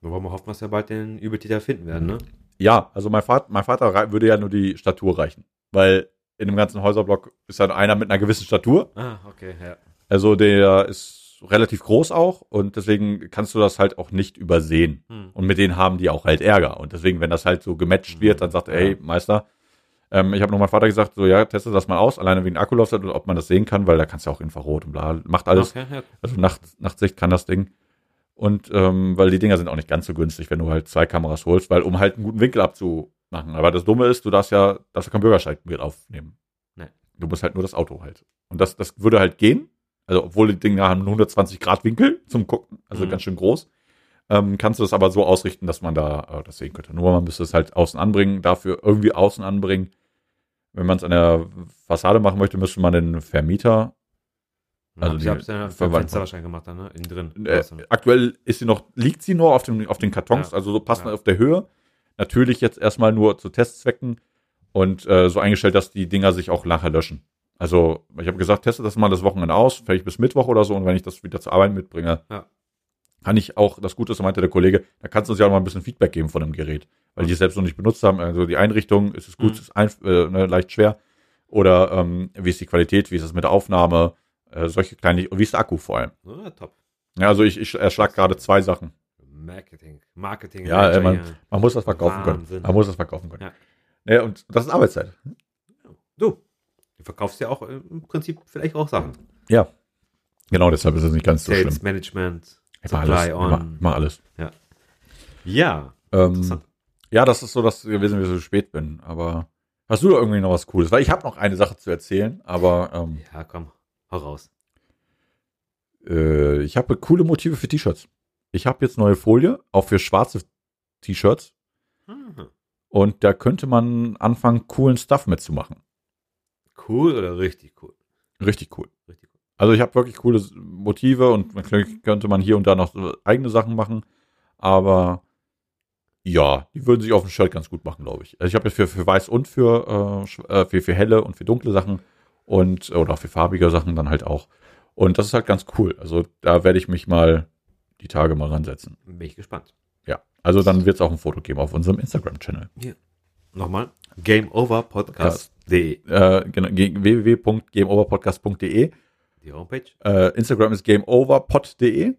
Nur wollen wir hoffen, dass wir bald den Übeltäter finden werden, ne? Ja, also mein Vater, mein Vater würde ja nur die Statur reichen, weil in dem ganzen Häuserblock ist dann einer mit einer gewissen Statur. Ah, okay, ja. Also der ist relativ groß auch und deswegen kannst du das halt auch nicht übersehen. Hm. Und mit denen haben die auch halt Ärger. Und deswegen, wenn das halt so gematcht wird, dann sagt er, hey, Meister, ähm, ich habe noch meinem Vater gesagt, so ja, teste das mal aus, alleine wegen Akkulaufzeit und ob man das sehen kann, weil da kannst du auch Infrarot und bla, macht alles. Okay, ja. Also Nacht, Nachtsicht kann das Ding. Und ähm, weil die Dinger sind auch nicht ganz so günstig, wenn du halt zwei Kameras holst, weil um halt einen guten Winkel abzumachen. Aber das Dumme ist, du darfst ja, darfst ja keinen Bürgersteig mit aufnehmen. Nee. Du musst halt nur das Auto halt. Und das, das würde halt gehen. Also obwohl die Dinger haben einen 120 Grad Winkel zum Gucken, also Mhm. ganz schön groß. Ähm, kannst du das aber so ausrichten, dass man da äh, das sehen könnte. Nur man müsste es halt außen anbringen, dafür irgendwie außen anbringen. Wenn man es an der Fassade machen möchte, müsste man den Vermieter Also die ich hab's ja für Fenster wahrscheinlich gemacht, dann, ne? Innen drin. äh, aktuell ist sie noch, liegt sie nur auf, dem, auf den Kartons, Ja. also so passend Ja. auf der Höhe. Natürlich jetzt erstmal nur zu Testzwecken und äh, so eingestellt, dass die Dinger sich auch nachher löschen. Also ich habe gesagt, teste das mal das Wochenende aus, vielleicht bis Mittwoch oder so und wenn ich das wieder zur Arbeit mitbringe, Ja. kann ich auch, das Gute ist, meinte der Kollege, da kannst du uns ja auch mal ein bisschen Feedback geben von dem Gerät, weil die es selbst noch nicht benutzt haben. Also die Einrichtung, ist es gut, Mhm. ist ein, äh, ne, leicht schwer oder ähm, wie ist die Qualität, wie ist es mit der Aufnahme, äh, solche kleine, wie ist der Akku vor allem. Ja, top. Ja, also ich, ich erschlag gerade zwei Sachen. Marketing. Marketing. Ja, äh, man, hier. man muss das verkaufen Wahnsinn. können. Man muss das verkaufen können. Ja. Ja. und das ist Arbeitszeit. Du, du verkaufst ja auch äh, im Prinzip vielleicht auch Sachen. Ja. Genau, deshalb ist es nicht ganz so Sales schlimm. Management, Ich mach Supply alles. On. mach alles. Ja, Ähm, interessant. ja, das ist so das gewesen, wie ich so spät bin. Aber hast du da irgendwie noch was Cooles? Weil ich habe noch eine Sache zu erzählen, aber ähm, Ja, komm, hau raus. äh, ich habe coole Motive für T-Shirts. Ich habe jetzt neue Folie, auch für schwarze T-Shirts. Mhm. Und da könnte man anfangen, coolen Stuff mitzumachen. Cool oder richtig cool? Richtig cool. Richtig cool. Also ich habe wirklich coole Motive und natürlich könnte man hier und da noch eigene Sachen machen. Aber ja, die würden sich auf dem Shirt ganz gut machen, glaube ich. Also ich habe jetzt für, für weiß und für, äh, äh, für, für helle und für dunkle Sachen und oder für farbige Sachen dann halt auch. Und das ist halt ganz cool. Also da werde ich mich mal die Tage mal ransetzen. Bin ich gespannt. Ja. Also dann wird es auch ein Foto geben auf unserem Instagram-Channel. Nochmal. GameOverPodcast.de. Äh, genau, ge- www.gameoverpodcast.de. Die Homepage. Äh, Instagram ist gameoverpod.de.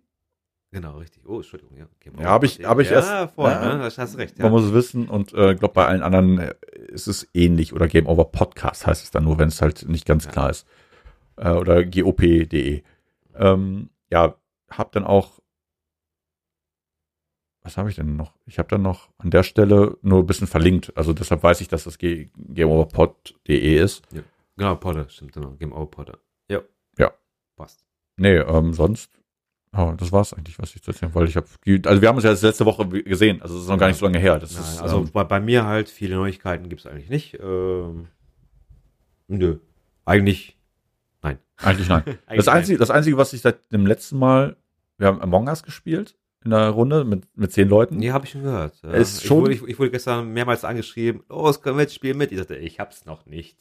Genau, richtig. Oh, Entschuldigung. Ja, Ja, hab ich- hab ich ja, erst- Vorher, ja. ne? Hast du recht. Ja. Man muss es wissen und äh, glaube bei allen anderen äh, ist es ähnlich oder Game Over Podcast heißt es dann nur, wenn es halt nicht ganz Ja. klar ist. Äh, oder gop.de. Ähm, ja, hab dann auch was habe ich denn noch? Ich habe dann noch an der Stelle nur ein bisschen verlinkt. Also deshalb weiß ich, dass das gameoverpod.de ist. Genau, Potter, stimmt, genau. Game Over Potter. Ja. Ja. Passt. Nee, ähm, sonst, ja, das war's eigentlich, was ich zu erzählen wollte. Ich habe, also wir haben uns ja letzte Woche gesehen, also es ist noch gar nicht so lange her. Nein, ist, also ähm, bei, bei mir halt viele Neuigkeiten gibt es eigentlich nicht. Ähm, nö. Eigentlich. Nein. eigentlich nein. Eigentlich Das Einzige, das Einzige, was ich seit dem letzten Mal, wir haben Among Us gespielt in der Runde mit, mit zehn Leuten. Nee, habe ich schon gehört. Ja. Es ich, schon- wurde, ich, ich wurde gestern mehrmals angeschrieben, los, komm mit, spiel mit. Ich sagte, ich hab's noch nicht.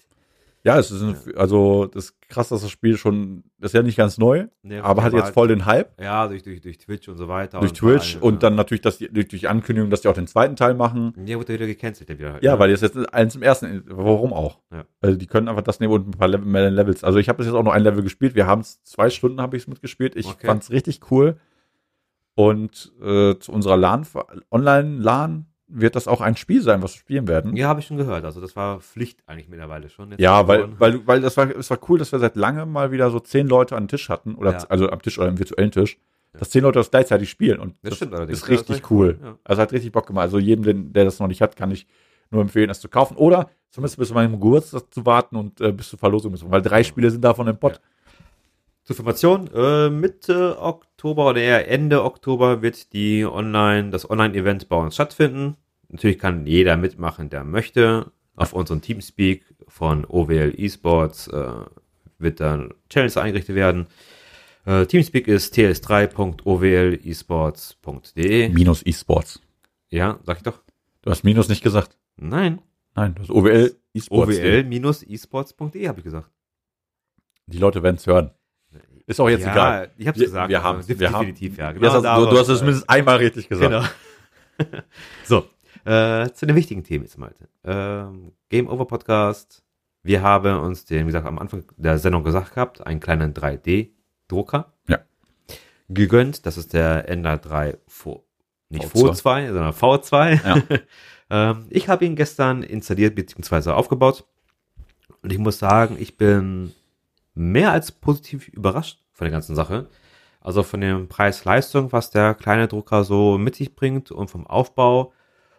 Ja, es ist ein, also das ist krass, dass das Spiel schon, das ist ja nicht ganz neu, Nee, aber hat jetzt halt- voll den Hype Ja, durch, durch, durch Twitch und so weiter. durch und Twitch allem, und dann natürlich dass die, durch die Ankündigung, dass die auch den zweiten Teil machen. Ja, wurde wieder gecancelt. Der wieder Ja, ne? weil jetzt jetzt eins im ersten, warum auch? Ja. Also die können einfach das nehmen und ein paar Level, mehr Levels. Also ich habe bis jetzt auch noch ein Level gespielt. Wir haben es zwei Stunden habe ich es mitgespielt. Ich Okay. fand's richtig cool. Und äh, zu unserer LAN, Online-LAN wird das auch ein Spiel sein, was wir spielen werden. Ja, habe ich schon gehört. Also das war Pflicht eigentlich mittlerweile schon. Jetzt Ja, weil, geworden. weil, weil das war, es war cool, dass wir seit langem mal wieder so zehn Leute an den Tisch hatten, oder Ja. also am Tisch oder am virtuellen Tisch, Ja. dass zehn Leute das gleichzeitig spielen. Und Das das, ist Ja, das richtig ist echt cool. ja. Also hat richtig Bock gemacht. Also jedem, der das noch nicht hat, kann ich nur empfehlen, es zu kaufen. Oder zumindest bis zu meinem Geburtstag zu warten und äh, bis zur Verlosung. Weil drei Spiele sind davon im Pott. Zur Information, äh, Mitte Oktober oder eher Ende Oktober wird die Online, das Online-Event bei uns stattfinden. Natürlich kann jeder mitmachen, der möchte. Auf unserem Teamspeak von OWL Esports äh, wird dann Challenge eingerichtet werden. Äh, Teamspeak ist ts3.ovlesports.de. Minus E-Sports. Ja, sag ich doch. Du hast Minus nicht gesagt. Nein. Nein, du hast OWL E-Sports. OWL-esports.de habe ich gesagt. Die Leute werden es hören. Ist auch jetzt ja, egal. Ich habe Wir- gesagt. wir also haben's, wir definitiv, ja. Ja, du, du, du hast es äh, mindestens einmal richtig gesagt. Genau. so, äh, zu den wichtigen Themen jetzt mal. Ähm, Game Over Podcast. Wir haben uns den, wie gesagt, am Anfang der Sendung gesagt gehabt, einen kleinen 3D-Drucker Ja. gegönnt. Das ist der Ender 3 V. Nicht V2. V2, sondern V2. Ja. ähm, ich habe ihn gestern installiert bzw. aufgebaut. Und ich muss sagen, ich bin mehr als positiv überrascht von der ganzen Sache. Also von dem Preis-Leistung, was der kleine Drucker so mit sich bringt und vom Aufbau,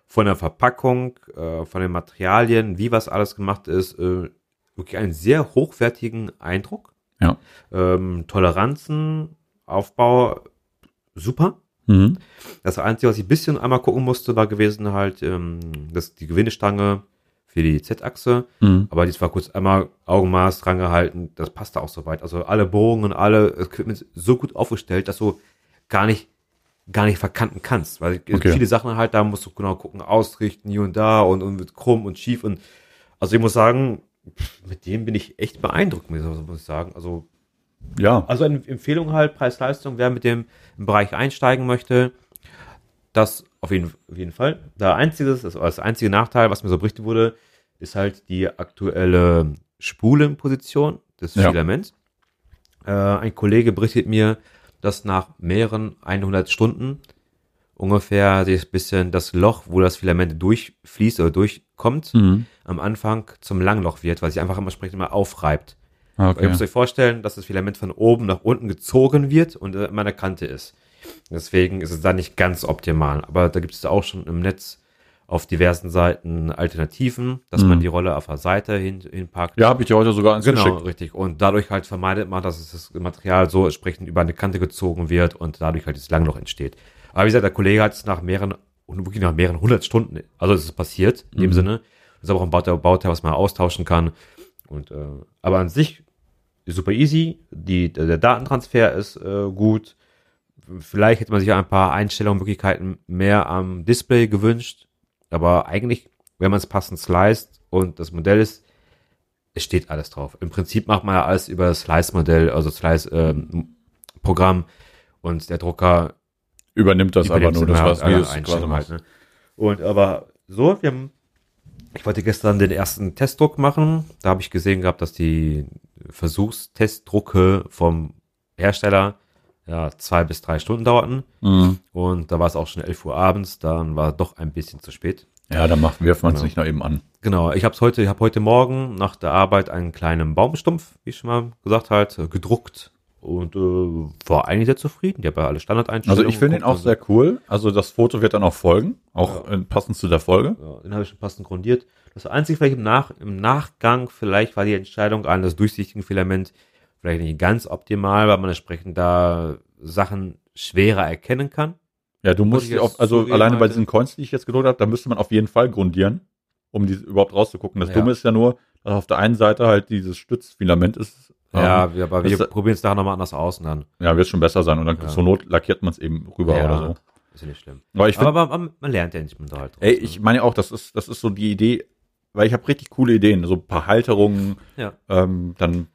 von der Verpackung, äh, von den Materialien, wie was alles gemacht ist, äh, wirklich einen sehr hochwertigen Eindruck. Ja. Ähm, Toleranzen, Aufbau, super. Mhm. Das Einzige, was ich ein bisschen einmal gucken musste, war gewesen halt, ähm, dass die Gewindestange für die Z-Achse, Mhm. aber dies war kurz einmal Augenmaß dran gehalten, das passte auch soweit. Also alle und alle Equipment so gut aufgestellt, dass du gar nicht, gar nicht verkanten kannst. Weil Okay. viele Sachen halt, da musst du genau gucken, ausrichten, hier und da und, und krumm und schief und also ich muss sagen, mit dem bin ich echt beeindruckt, muss ich- muss ich sagen. Also Ja. also eine Empfehlung halt, Preis-Leistung, wer mit dem im Bereich einsteigen möchte, das auf jeden, auf jeden Fall. Der einzige, das, einzige Nachteil, was mir so berichtet wurde, ist halt die aktuelle Spulenposition des Ja. Filaments. Äh, ein Kollege berichtet mir, dass nach mehreren 100 Stunden ungefähr sich ein bisschen das Loch, wo das Filament durchfließt oder durchkommt, Mhm. am Anfang zum Langloch wird, weil sich einfach entsprechend immer aufreibt. Ah, Ihr müsst euch vorstellen, dass das Filament von oben nach unten gezogen wird und immer an der Kante ist. Deswegen ist es da nicht ganz optimal. Aber da gibt es auch schon im Netz auf diversen Seiten Alternativen, dass Mhm. man die Rolle auf der Seite hin, hinpackt. Ja, habe ich dir heute sogar eins genau, geschickt. richtig. Und dadurch halt vermeidet man, dass das Material so entsprechend über eine Kante gezogen wird und dadurch halt dieses Langloch entsteht. Aber wie gesagt, der Kollege hat es nach mehreren, und wirklich nach mehreren hundert Stunden, also es ist passiert, in dem Mhm. Sinne. Das ist aber auch ein Bauteil, Bauteil, was man austauschen kann. Und, äh, aber an sich ist super easy. Die, der, der Datentransfer ist äh, gut. Vielleicht hätte man sich ein paar Einstellungsmöglichkeiten mehr am Display gewünscht. Aber eigentlich, wenn man es passend sliced und das Modell ist, es steht alles drauf. Im Prinzip macht man ja alles über das Slice-Modell, also Slice-Programm. und der Drucker Übernimmt das aber übernimmt nur, das was wie es quasi halt, ne? Und aber so, wir haben, ich wollte gestern den ersten Testdruck machen. Da habe ich gesehen gehabt, dass die Versuchstestdrucke vom Hersteller ja zwei bis drei Stunden dauerten. Mhm. Und da war es auch schon 11 Uhr abends, dann war doch ein bisschen zu spät. Ja, dann macht, wirft man es Genau. nicht noch eben an. Genau, ich habe heute, ich habe heute Morgen nach der Arbeit einen kleinen Baumstumpf, wie ich schon mal gesagt halt, äh, gedruckt und äh, war eigentlich sehr zufrieden. Die habe ja alle Standardeinstellungen. Also ich finde ihn auch sehr cool. Also das Foto wird dann auch folgen, auch äh, passend zu der Folge. Ja, den habe ich schon passend grundiert. Das Einzige vielleicht im, Nach im Nachgang, vielleicht war die Entscheidung an das durchsichtigen Filament vielleicht nicht ganz optimal, weil man entsprechend da Sachen schwerer erkennen kann. Ja, du musst auf, also alleine bei diesen Coins, die ich jetzt gedruckt habe, da müsste man auf jeden Fall grundieren, um die überhaupt rauszugucken. Das Ja. Dumme ist ja nur, dass auf der einen Seite halt dieses Stützfilament ist. Ja, Ähm, wir, aber wir probieren es da nochmal anders aus und dann ja, wird schon besser sein. Und dann Ja. zur Not lackiert man es eben rüber Ja. oder so. ist ja nicht schlimm. Aber ich finde, Aber man, man lernt ja nicht mit halt. ey, ich meine auch, das ist, das ist so die Idee, weil ich habe richtig coole Ideen, so ein paar Halterungen, Ja. ähm, dann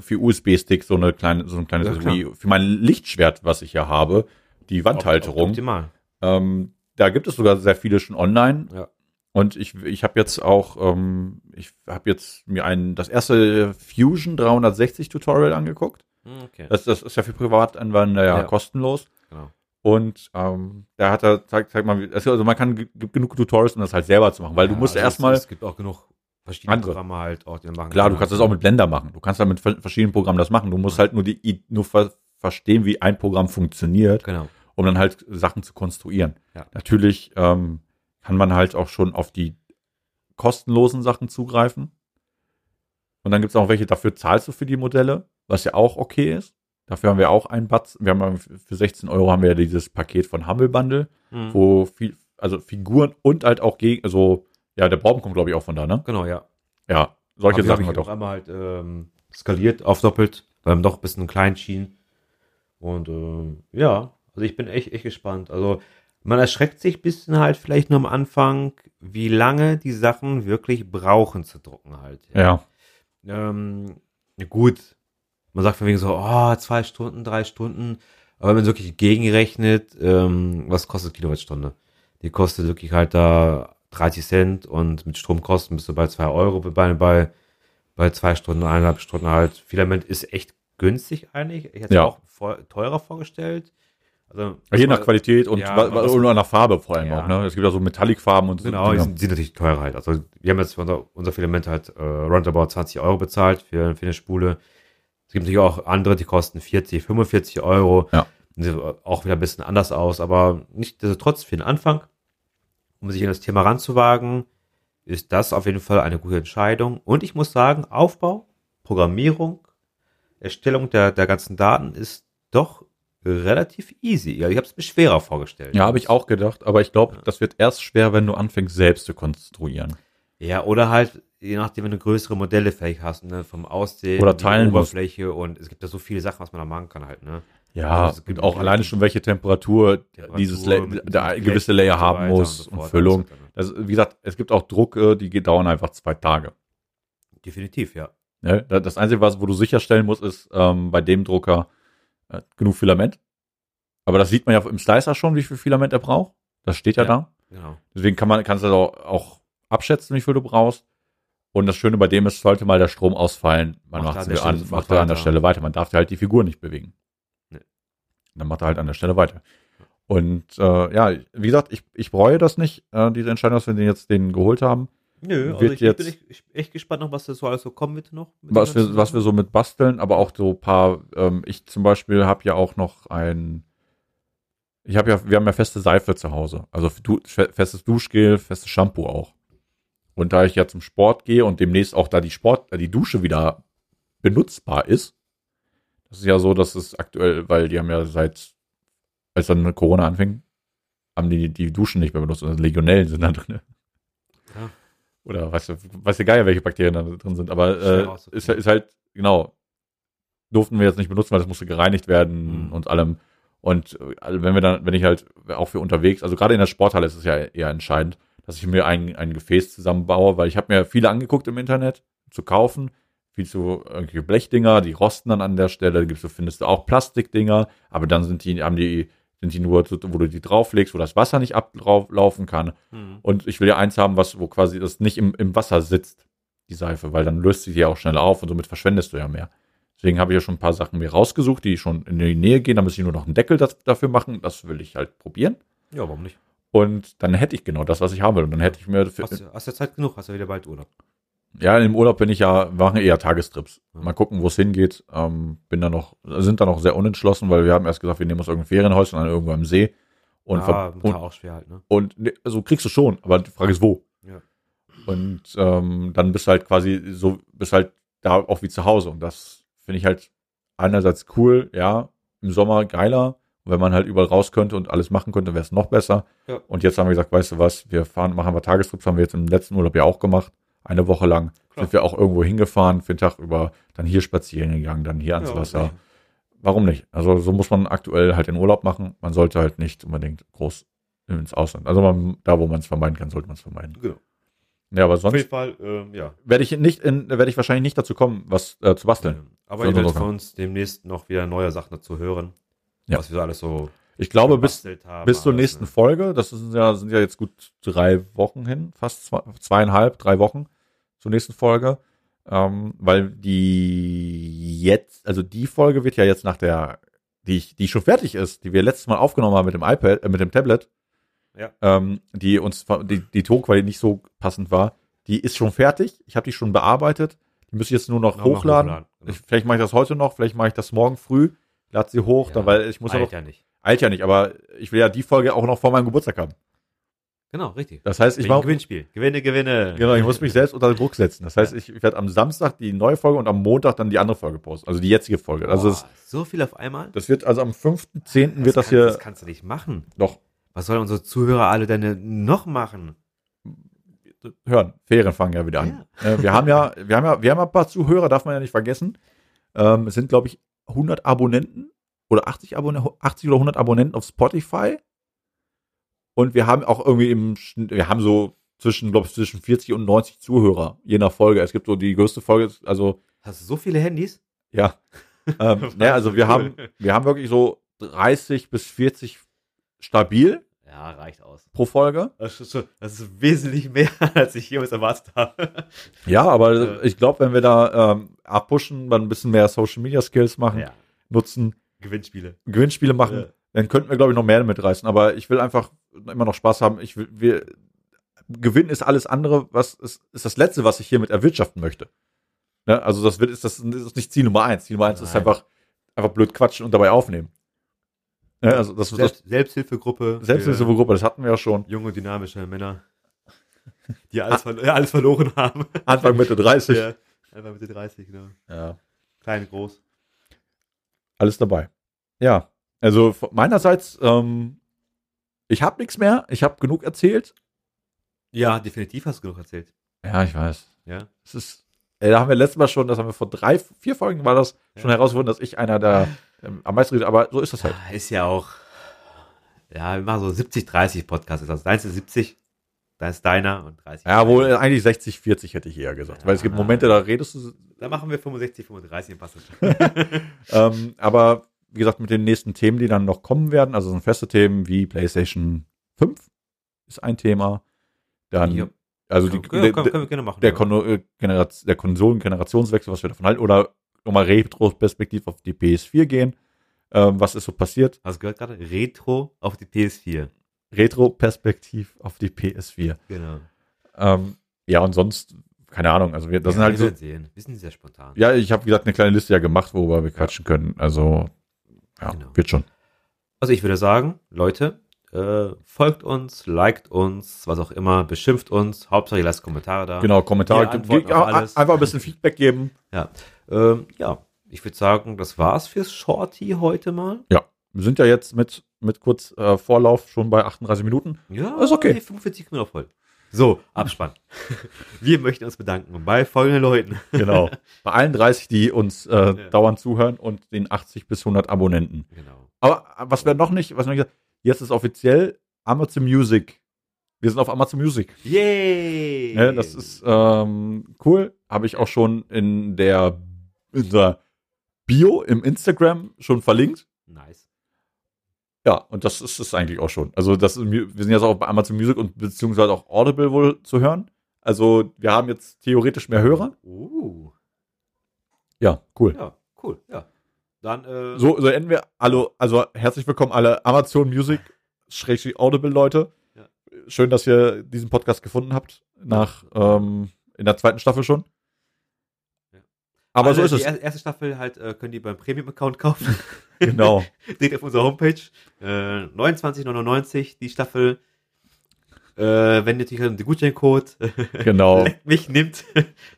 für USB-Stick so eine kleine, so ein kleines, Ja, wie für mein Lichtschwert, was ich hier habe, die Wandhalterung. Optimal. Ähm, da gibt es sogar sehr viele schon online. Ja. Und ich, ich habe jetzt auch, ähm, ich habe jetzt mir ein, das erste Fusion 360 Tutorial angeguckt. Hm, Okay. Das, das ist ja für Privatanwender ja, Ja. kostenlos. Genau. Und ähm, da hat er, zeigt, zeigt wie- also man kann genug Tutorials, um das halt selber zu machen, weil du Ja, musst ja also erstmal, es gibt auch genug verschiedene Andere. Programme halt auch, die machen klar, du kann. kannst das auch mit Blender machen. Du kannst da mit ver- verschiedenen Programmen das machen. Du musst halt nur die, nur ver verstehen, wie ein Programm funktioniert, Genau. um dann halt Sachen zu konstruieren. Ja. Natürlich ähm, kann man halt auch schon auf die kostenlosen Sachen zugreifen. Und dann gibt es auch welche, dafür zahlst du für die Modelle, was ja auch okay ist. Dafür haben wir auch einen Batz. Wir haben für 16 Euro haben wir ja dieses Paket von Humble Bundle, Mhm. wo viel, also Figuren und halt auch gegen, also, ja, der Baum kommt, glaube ich, auch von da, ne? Genau, ja. Ja, solche Sachen halt auch einmal halt ähm, skaliert, aufdoppelt, weil man doch ein bisschen klein schien. Und äh, ja, also ich bin echt, echt gespannt. Also man erschreckt sich ein bisschen halt vielleicht nur am Anfang, wie lange die Sachen wirklich brauchen zu drucken halt. Ja. Ähm, gut, man sagt von wegen so, oh, zwei Stunden, drei Stunden. Aber wenn man wirklich gegenrechnet, ähm, was kostet Kilowattstunde? Die kostet wirklich halt da 30 Cent und mit Stromkosten bist du bei zwei Euro bei, bei, bei zwei Stunden, eineinhalb Stunden halt. Filament ist echt günstig eigentlich. Ich hätte es Ja. auch vor, teurer vorgestellt. Also, Je nach Qualität und, Ja, wa- wa- was- und nach Farbe vor allem Ja. auch. Ne? Es gibt ja so Metallicfarben und so. Genau, die sind, sind natürlich teurer halt. Also wir haben jetzt für unser, unser Filament halt äh, roundabout 20 Euro bezahlt für, für eine Spule. Es gibt natürlich auch andere, die kosten 40, 45 Euro. Ja. Sieht auch wieder ein bisschen anders aus, aber nichtsdestotrotz für den Anfang, um sich in das Thema ranzuwagen, ist das auf jeden Fall eine gute Entscheidung. Und ich muss sagen, Aufbau, Programmierung, Erstellung der, der ganzen Daten ist doch relativ easy. Ja, ich habe es mir schwerer vorgestellt. Ja, habe ich auch gedacht, aber ich glaube, das wird erst schwer, wenn du anfängst, selbst zu konstruieren. Ja, oder halt, je nachdem, wenn du größere Modelle vielleicht hast, ne, vom Aussehen, Oder teilen. Oberfläche und es gibt ja so viele Sachen, was man da machen kann halt, ne? Ja, Also es gibt und auch ja- alleine schon, welche Temperatur, Temperatur dieses La der gewisse Layer haben muss und so und Füllung. und so weiter. Also, wie gesagt, es gibt auch Drucke, die dauern einfach zwei Tage. Definitiv, ja. Ne? Da- Das Einzige, was, wo du sicherstellen musst, ist ähm, bei dem Drucker äh, genug Filament. Aber das sieht man ja im Slicer schon, wie viel Filament er braucht. Das steht ja, Ja. da. Genau. Deswegen kann man, kannst du auch, auch abschätzen, wie viel du brauchst. Und das Schöne bei dem ist, sollte mal der Strom ausfallen, man Macht es an, macht an der. Stelle weiter. Man darf halt die Figur nicht bewegen. Dann macht er halt an der Stelle weiter. Und äh, ja, wie gesagt, ich, ich bereue das nicht, äh, diese Entscheidung, dass wir den jetzt den geholt haben. Nö, also ich, jetzt- bin echt, ich echt gespannt noch, was das so alles so kommen wird noch. was wir, was wir so mit basteln, aber auch so ein paar, ähm, ich zum Beispiel habe ja auch noch ein, ich habe ja, wir haben ja feste Seife zu Hause, also du, fe- festes Duschgel, festes Shampoo auch. Und da ich ja zum Sport gehe und demnächst auch da die Sport, äh, die Dusche wieder benutzbar ist, das ist ja so, dass es aktuell, weil die haben ja seit, als dann Corona anfing, haben die die Duschen nicht mehr benutzt und Legionellen sind da drin. Ja. Oder weißt du, weiß ja geil, welche Bakterien da drin sind, aber äh, ist, ist halt, genau, durften wir jetzt nicht benutzen, weil das musste gereinigt werden Mhm. und allem. Und äh, also wenn wir dann, wenn ich halt auch für unterwegs, also gerade in der Sporthalle ist es ja eher entscheidend, dass ich mir ein, ein Gefäß zusammenbaue, weil ich habe mir viele angeguckt im Internet zu kaufen, viel zu irgendwelche Blechdinger, die rosten dann an der Stelle, gibt's, du findest du auch Plastikdinger, aber dann sind die, haben die, sind die nur, so, wo du die drauflegst, wo das Wasser nicht ablaufen kann. Hm. Und ich will ja eins haben, was, wo quasi das nicht im, im Wasser sitzt, die Seife, weil dann löst sie ja auch schneller auf und somit verschwendest du ja mehr. Deswegen habe ich ja schon ein paar Sachen mir rausgesucht, die schon in die Nähe gehen. Da muss ich nur noch einen Deckel das, dafür machen. Das will ich halt probieren. Ja, warum nicht? Und dann hätte ich genau das, was ich haben will. Und dann hätte ich mir, Hast, du- hast ja Zeit genug, hast ja wieder bald Urlaub. Ja, im Urlaub bin ich ja, machen eher Tagestrips. Mhm. Mal gucken, wo es hingeht. Ähm, bin da noch, sind da noch sehr unentschlossen, weil wir haben erst gesagt, wir nehmen uns irgendein Ferienhäuschen an irgendwo am See. Und, mit und, auch schwer halt, ne? und ne, also kriegst du schon, aber die Frage ist wo. Ja. Und ähm, dann bist du halt quasi so, bist halt da auch wie zu Hause. Und das finde ich halt einerseits cool, ja, im Sommer geiler. Und wenn man halt überall raus könnte und alles machen könnte, wäre es noch besser. Ja. Und jetzt haben wir gesagt, weißt du was, wir fahren, machen wir Tagestrips, haben wir jetzt im letzten Urlaub ja auch gemacht. Eine Woche lang Klar. sind wir auch irgendwo hingefahren, für den Tag über, dann hier spazieren gegangen, dann hier ans Ja, Wasser. sicher. Warum nicht? Also so muss man aktuell halt den Urlaub machen. Man sollte halt nicht unbedingt groß ins Ausland. Also man, da, wo man es vermeiden kann, sollte man es vermeiden. Genau. Ja, aber Auf sonst jeden Fall, ähm, ja. werde ich nicht in, werde ich wahrscheinlich nicht dazu kommen, was äh, zu basteln. Aber So, ihr werdet so. von uns demnächst noch wieder neue Sachen dazu hören. Ja. Was wir so alles so Ich glaube, bis, haben. bis zur alles, nächsten ne? Folge, das sind ja, sind ja jetzt gut drei Wochen hin, fast zwei, zweieinhalb, drei Wochen zur nächsten Folge. Ähm, weil die jetzt, also die Folge wird ja jetzt nach der, die, ich, die schon fertig ist, die wir letztes Mal aufgenommen haben mit dem iPad, äh, mit dem Tablet, Ja. ähm, die uns, die, die Tonqualität nicht so passend war, die ist schon fertig. Ich habe die schon bearbeitet. Die muss ich jetzt nur noch Noch hochladen. hochladen, genau. Ich, vielleicht mache ich das heute noch, vielleicht mache ich das morgen früh, lade sie hoch, Ja, dann, weil ich muss ja noch, ja nicht. Eilt ja nicht, aber ich will ja die Folge auch noch vor meinem Geburtstag haben. Genau, richtig. Das heißt, ich mache, Gewinnspiel. Gewinne, Gewinne. genau, ich muss mich selbst unter Druck setzen. Das heißt, ich, werde am Samstag die neue Folge und am Montag dann die andere Folge posten, also die jetzige Folge. Also Boah, das, so viel auf einmal? das wird also am 5.10. wird das kann, hier Das kannst du nicht machen. noch Was sollen unsere Zuhörer alle denn noch machen? hören. Ferien fangen ja wieder an. Äh, wir haben ja, wir haben ja, wir haben ja ein paar Zuhörer, darf man ja nicht vergessen. Ähm, es sind, glaube ich, 100 Abonnenten oder 80, Abonne 80 oder 100 Abonnenten auf Spotify. Und wir haben auch irgendwie im, wir haben so zwischen, glaube ich, zwischen 40 und 90 Zuhörer, je nach Folge. Es gibt so die größte Folge, also, Hast du so viele Handys? ja. ähm, ne, also wir haben, wir haben wirklich so 30 bis 40 stabil Ja, reicht aus. pro Folge. Das ist, das ist wesentlich mehr, als ich jemals erwartet habe. Ja, aber Ja. ich glaube, wenn wir da ähm, abpushen, dann ein bisschen mehr Social Media Skills machen, Ja, nutzen, Gewinnspiele. Gewinnspiele machen, Ja. dann könnten wir, glaube ich, noch mehr mitreißen. Aber ich will einfach immer noch Spaß haben. Ich will, wir, Gewinn ist alles andere, was ist, ist das Letzte, was ich hiermit erwirtschaften möchte. Ne? Also das wird, ist das, das ist nicht Ziel Nummer eins. Ziel Nummer eins ist Nein. einfach, einfach blöd quatschen und dabei aufnehmen. Ne? Also das, das Selbst, Selbsthilfegruppe. Selbsthilfegruppe, das hatten wir ja schon. Junge, dynamische Männer, die alles, verlo- ja, alles verloren haben. Anfang Mitte 30. Ja, einfach Mitte 30, genau. ja. Klein, groß. Alles dabei. Ja, also meinerseits, ähm, ich habe nichts mehr. Ich habe genug erzählt. Ja, definitiv hast du genug erzählt. Ja, ich weiß. Ja. Es ist, ey, da haben wir letztes Mal schon, das haben wir vor drei, vier Folgen war das schon Ja. herausgefunden, dass ich einer der ähm, am meisten redet, aber so ist das halt. Ah, Ist ja auch, ja, wir machen so 70, 30 Podcasts. Also deins ist 70, da ist deiner und 30. Ja, wohl eigentlich 60, 40 hätte ich eher gesagt. Weil es gibt Ja. Momente, da redest du. Da machen wir 65, 35 und passt das. Ähm, aber wie gesagt, mit den nächsten Themen, die dann noch kommen werden, also so feste Themen wie PlayStation 5 ist ein Thema. Dann, Ja. also die, Ja, können, der, können, können machen. der, ja. Äh, der Konsolen-Generationswechsel, was wir davon halten, oder nochmal retrospektiv auf die PS4 gehen. Ähm, was ist so passiert? Hast du gehört gerade? Retro auf die PS4. Retro-Perspektiv auf die PS4. Genau. Ähm, ja, und sonst, keine Ahnung, also wir, das sind ja, halt wir so, werden sehen. Wir sind sehr spontan. ja, ich habe, wie gesagt, eine kleine Liste ja gemacht, worüber wir quatschen können. Also, ja, Genau. wird schon. Also ich würde sagen, Leute, äh, folgt uns, liked uns, was auch immer, beschimpft uns. Hauptsache ihr lasst Kommentare da. Genau, Kommentare, antworten ja, alles. einfach ein bisschen Feedback geben. Ja. Ähm, ja, ich würde sagen, das war's fürs Shorty heute mal. Wir sind ja jetzt mit, mit kurz äh, Vorlauf schon bei 38 Minuten. Ja, Ist okay. die 45 Minuten voll. So, Abspann. Wir möchten uns bedanken bei folgenden Leuten. Genau. bei allen 30, die uns äh, Ja. dauernd zuhören und den 80 bis 100 Abonnenten. Genau. Aber äh, was wir noch nicht, was wir noch nicht gesagt jetzt ist offiziell Amazon Music. Wir sind auf Amazon Music. Yay! Ja, das ist ähm, cool. Habe ich auch schon in der, in der Bio im Instagram schon verlinkt. nice. Ja, und das ist es eigentlich auch schon. Also das wir sind jetzt auch bei Amazon Music und beziehungsweise auch Audible wohl zu hören. Also wir haben jetzt theoretisch mehr Hörer. Uh, Ja, cool. ja, cool, ja. Dann, äh, So, so enden wir. Hallo, also herzlich willkommen alle Amazon Music Schrägstrich Audible Leute. Ja. Schön, dass ihr diesen Podcast gefunden habt. Nach ähm, in der zweiten Staffel schon. Aber so alle, ist es. Die er- erste Staffel halt, äh, könnt ihr beim Premium-Account kaufen. Genau. Seht ihr auf unserer Homepage. Äh, 29,99 die Staffel. Äh, wenn ihr natürlich den Gutscheincode Genau. Mich nimmt,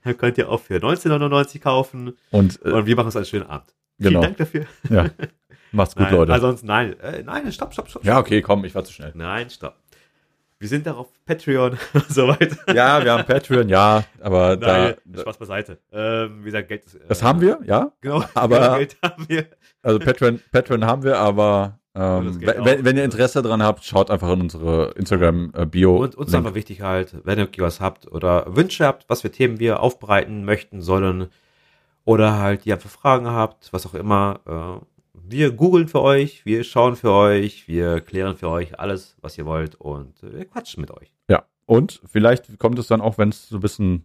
dann könnt ihr auch für 19,99 kaufen. Und äh, Und wir machen uns einen schönen Abend. Genau. Vielen Dank dafür. ja, macht's gut, nein, Leute. Ansonsten nein. Äh, nein, stopp, stopp, stopp. ja, okay, komm, ich war zu schnell. Nein, stopp. Wir sind da auf Patreon und so weiter. Ja, wir haben Patreon, ja, aber Nein, da, Spaß beiseite. Ähm, wie gesagt, Geld ist. äh, das haben wir, ja. Genau, aber- genau, Geld haben wir. Also Patreon, Patreon haben wir, aber ähm, wenn, wenn ihr Interesse dran habt, schaut einfach in unsere Instagram-Bio. Und uns ist einfach wichtig halt, wenn ihr was habt oder Wünsche habt, was für Themen wir aufbereiten möchten sollen oder halt ihr einfach Fragen habt, was auch immer. Wir googeln für euch, wir schauen für euch, wir klären für euch alles, was ihr wollt und äh, wir quatschen mit euch. Ja, und vielleicht kommt es dann auch, wenn es so ein bisschen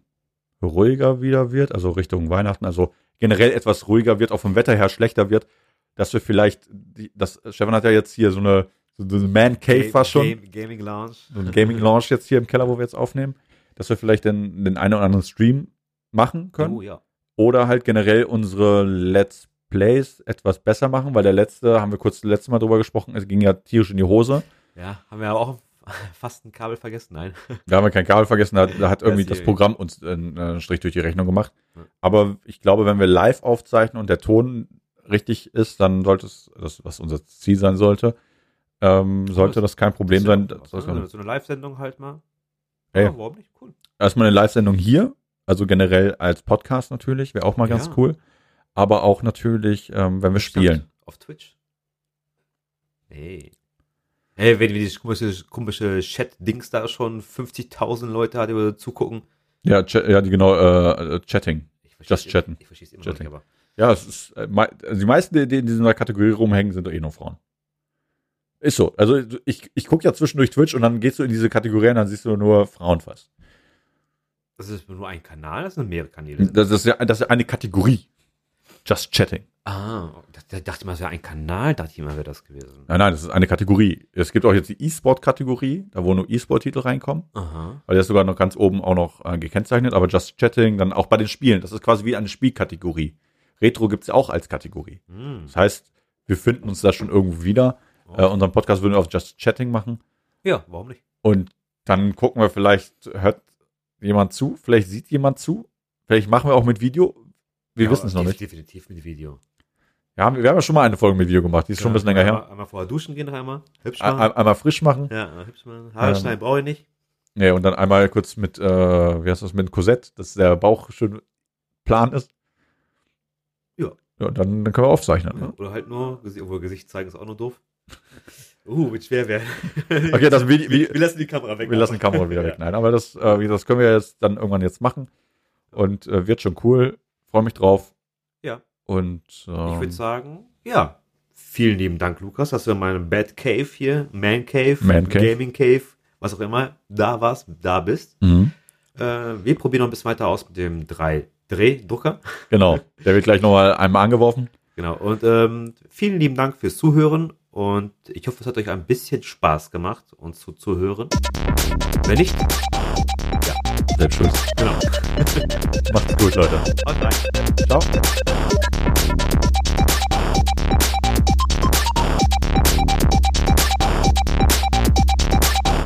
ruhiger wieder wird, also Richtung Weihnachten, also generell etwas ruhiger wird, auch vom Wetter her schlechter wird, dass wir vielleicht, die, das, Stefan hat ja jetzt hier so eine, so eine Man Cave Game- fast schon, Game, Gaming Lounge. so ein Gaming Lounge jetzt hier im Keller, wo wir jetzt aufnehmen, dass wir vielleicht den, den einen oder anderen Stream machen können Oh ja. oder halt generell unsere Let's Plays etwas besser machen, weil der letzte, haben wir kurz das letzte Mal drüber gesprochen, es ging ja tierisch in die Hose. Ja, haben wir aber auch fast ein Kabel vergessen, nein. Da haben wir kein Kabel vergessen, da, da hat irgendwie Das das Programm uns einen Strich durch die Rechnung gemacht. Aber ich glaube, wenn wir live aufzeichnen und der Ton richtig ist, dann sollte es, das, was unser Ziel sein sollte, ähm, sollte das kein Problem ja sein. Das was, soll- ne? So eine Live-Sendung halt mal. Ey. Ja, warum nicht? Cool. Erstmal eine Live-Sendung hier, also generell als Podcast natürlich, wäre auch mal ganz Ja. cool. Aber auch natürlich, ähm, wenn wir spielen. Auf Twitch. Hey. Hey, wenn wir dieses komische, komische Chat-Dings da schon 50.000 Leute hat, die wir zugucken. Ja, ja die genau, äh, Chatting. Ich versteh's Just chatten. Ich verstehe es immer Chatting. noch nicht, aber. Ja, es ist, äh, also die meisten, die in dieser Kategorie rumhängen, sind doch eh nur Frauen. Ist so. Also ich, ich gucke ja zwischendurch Twitch und dann gehst du in diese Kategorie und dann siehst du nur Frauen fast. Das ist nur ein Kanal, das sind mehrere Kanäle. Das ist ja, das ist ja eine Kategorie. Just Chatting. Ah, da dachte ich mal, es wäre ein Kanal, dachte ich mal, wäre das gewesen. Nein, nein, das ist eine Kategorie. Es gibt auch jetzt die E-Sport-Kategorie, da wo nur E-Sport-Titel reinkommen. Aha. Weil der ist sogar noch ganz oben auch noch äh, gekennzeichnet, aber Just Chatting, dann auch bei den Spielen. Das ist quasi wie eine Spielkategorie. Retro gibt's ja auch als Kategorie. Hm. Das heißt, wir finden uns da schon irgendwo wieder. Äh, unseren Podcast würden wir auf Just Chatting machen. Ja, warum nicht? Und dann gucken wir, vielleicht hört jemand zu, vielleicht sieht jemand zu. Vielleicht machen wir auch mit Video. Wir Ja, wissen es noch nicht. Definitiv mit Video. Ja, wir haben ja schon mal eine Folge mit Video gemacht. Die ist schon ein bisschen länger einmal, her. Einmal vorher duschen gehen, noch einmal. Hübsch machen. ein- einmal frisch machen. ja, einmal hübsch machen. Haare Ähm, schneiden brauche ich nicht. Nee, und dann einmal kurz mit, äh, wie heißt das, mit Korsett, dass der Bauch schön plan ist. Ja. Ja, dann, dann können wir aufzeichnen. Ja, Ne? oder halt nur, obwohl Gesicht zeigen ist auch nur doof. Uh, wird schwer werden. Okay, das Video, wir, wir lassen die Kamera weg. wir lassen die Kamera wieder Ja. weg. Nein, aber das, äh, das können wir jetzt dann irgendwann jetzt machen. Und äh, wird schon cool. Freue mich drauf. Ja. Und Ich ähm, würde sagen, ja. Vielen lieben Dank, Lukas, dass du in meinem Bad Cave hier, Man Cave, Man Cave. Gaming Cave, was auch immer, da warst, da bist. mhm, Äh, wir probieren noch ein bisschen weiter aus mit dem 3D-Drucker. genau. Der wird gleich nochmal einmal angeworfen. Genau. Und ähm, vielen lieben Dank fürs Zuhören. Und ich hoffe, es hat euch ein bisschen Spaß gemacht, uns zuzuhören. Wenn nicht, Selbst schuld. genau. Macht's gut, Leute. Haut rein. Ciao.